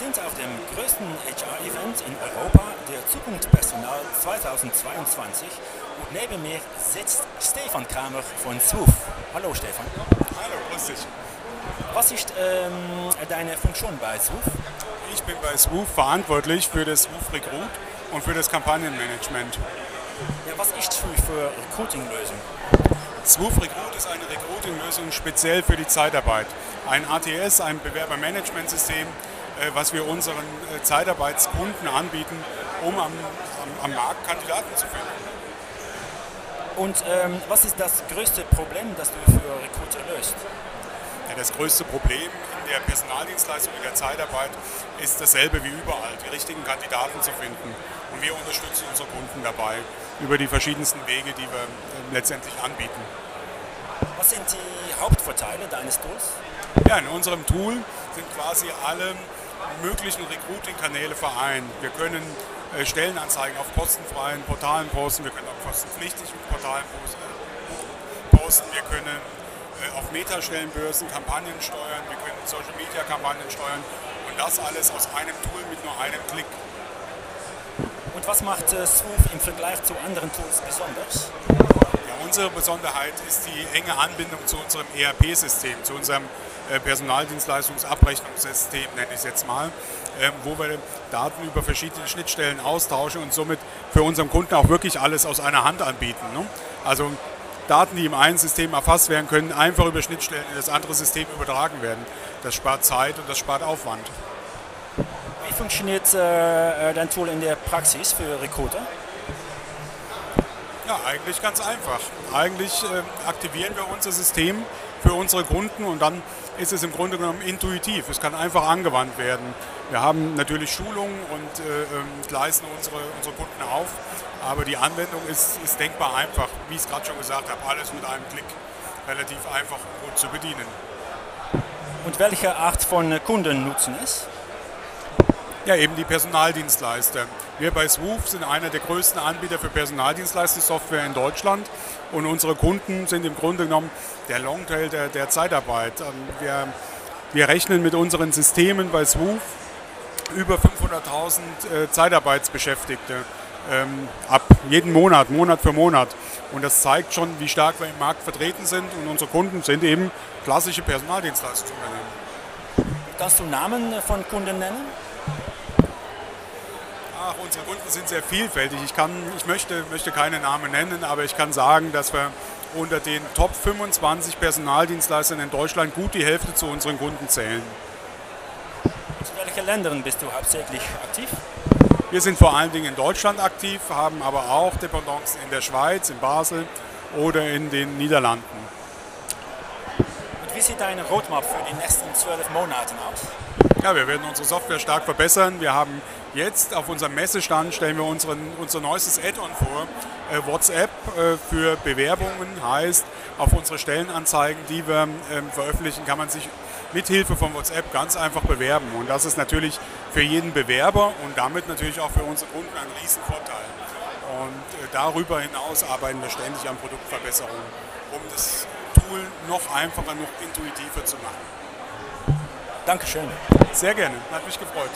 sind auf dem größten HR-Event in Europa, der Zukunft Personal 2022. Und neben mir sitzt Stefan Kramer von SWOOF. Hallo Stefan. Hallo, grüß dich. Was ist ähm, deine Funktion bei SWOOF? Ich bin bei SWOOF verantwortlich für das SWOOF Recruit und für das Kampagnenmanagement. Ja, was ist SWOOF für Recruiting-Lösung? SWOOF Recruit ist eine Recruiting-Lösung speziell für die Zeitarbeit. Ein ATS, ein Bewerbermanagementsystem, äh, was wir unseren äh, Zeitarbeitskunden anbieten, um am, am, am Markt Kandidaten zu finden. Und ähm, was ist das größte Problem, das du für Recruiter löst? Ja, das größte Problem in der Personaldienstleistung, in der Zeitarbeit ist dasselbe wie überall, die richtigen Kandidaten zu finden. Und wir unterstützen unsere Kunden dabei über die verschiedensten Wege, die wir äh, letztendlich anbieten. Was sind die Hauptvorteile deines Tools? Ja, in unserem Tool sind quasi alle möglichen Recruiting-Kanäle vereint. Wir können äh, Stellenanzeigen auf kostenfreien Portalen posten, wir können auf kostenpflichtigen Portalen äh, posten, wir können äh, auf Metastellenbörsen Kampagnen steuern, wir können Social-Media-Kampagnen steuern und das alles aus einem Tool mit nur einem Klick. Und was macht äh, Swoof im Vergleich zu anderen Tools besonders? Ja, unsere Besonderheit ist die enge Anbindung zu unserem ERP-System, zu unserem Personaldienstleistungsabrechnungssystem, nenne ich es jetzt mal, ähm, wo wir Daten über verschiedene Schnittstellen austauschen und somit für unseren Kunden auch wirklich alles aus einer Hand anbieten. Ne? Also Daten, die im einen System erfasst werden können, einfach über Schnittstellen in das andere System übertragen werden. Das spart Zeit und das spart Aufwand. Wie funktioniert äh, dein Tool in der Praxis für Recruiter? Ja, eigentlich ganz einfach. Eigentlich äh, aktivieren wir unser System für unsere Kunden und dann ist es im Grunde genommen intuitiv. Es kann einfach angewandt werden. Wir haben natürlich Schulungen und äh, ähm, leisten unsere, unsere Kunden auf, aber die Anwendung ist, ist denkbar einfach. Wie ich es gerade schon gesagt habe, alles mit einem Klick relativ einfach und gut zu bedienen. Und welche Art von Kunden nutzen es? Ja, eben die Personaldienstleister. Wir bei SWOOF sind einer der größten Anbieter für Personaldienstleistungssoftware in Deutschland und unsere Kunden sind im Grunde genommen der Longtail der, der Zeitarbeit. Ähm, wir, wir rechnen mit unseren Systemen bei SWOOF über 500.000 äh, Zeitarbeitsbeschäftigte ähm, ab jeden Monat, Monat für Monat. Und das zeigt schon, wie stark wir im Markt vertreten sind und unsere Kunden sind eben klassische Personaldienstleistungsunternehmen. Kannst du Namen von Kunden nennen? Unsere Kunden sind sehr vielfältig. Ich, kann, ich möchte, möchte keine Namen nennen, aber ich kann sagen, dass wir unter den Top 25 Personaldienstleistern in Deutschland gut die Hälfte zu unseren Kunden zählen. In welchen Ländern bist du hauptsächlich aktiv? Wir sind vor allen Dingen in Deutschland aktiv, haben aber auch Dependancen in der Schweiz, in Basel oder in den Niederlanden. Wie sieht deine Roadmap für die nächsten zwölf Monate aus? Ja, wir werden unsere Software stark verbessern. Wir haben jetzt auf unserem Messestand stellen wir unseren, unser neuestes Add-on vor. Äh, WhatsApp äh, für Bewerbungen heißt, auf unsere Stellenanzeigen, die wir ähm, veröffentlichen, kann man sich mit Hilfe von WhatsApp ganz einfach bewerben. Und das ist natürlich für jeden Bewerber und damit natürlich auch für unsere Kunden ein Riesenvorteil. Und äh, darüber hinaus arbeiten wir ständig an Produktverbesserungen, um das Tool noch einfacher, noch intuitiver zu machen. Dankeschön. Sehr gerne, hat mich gefreut.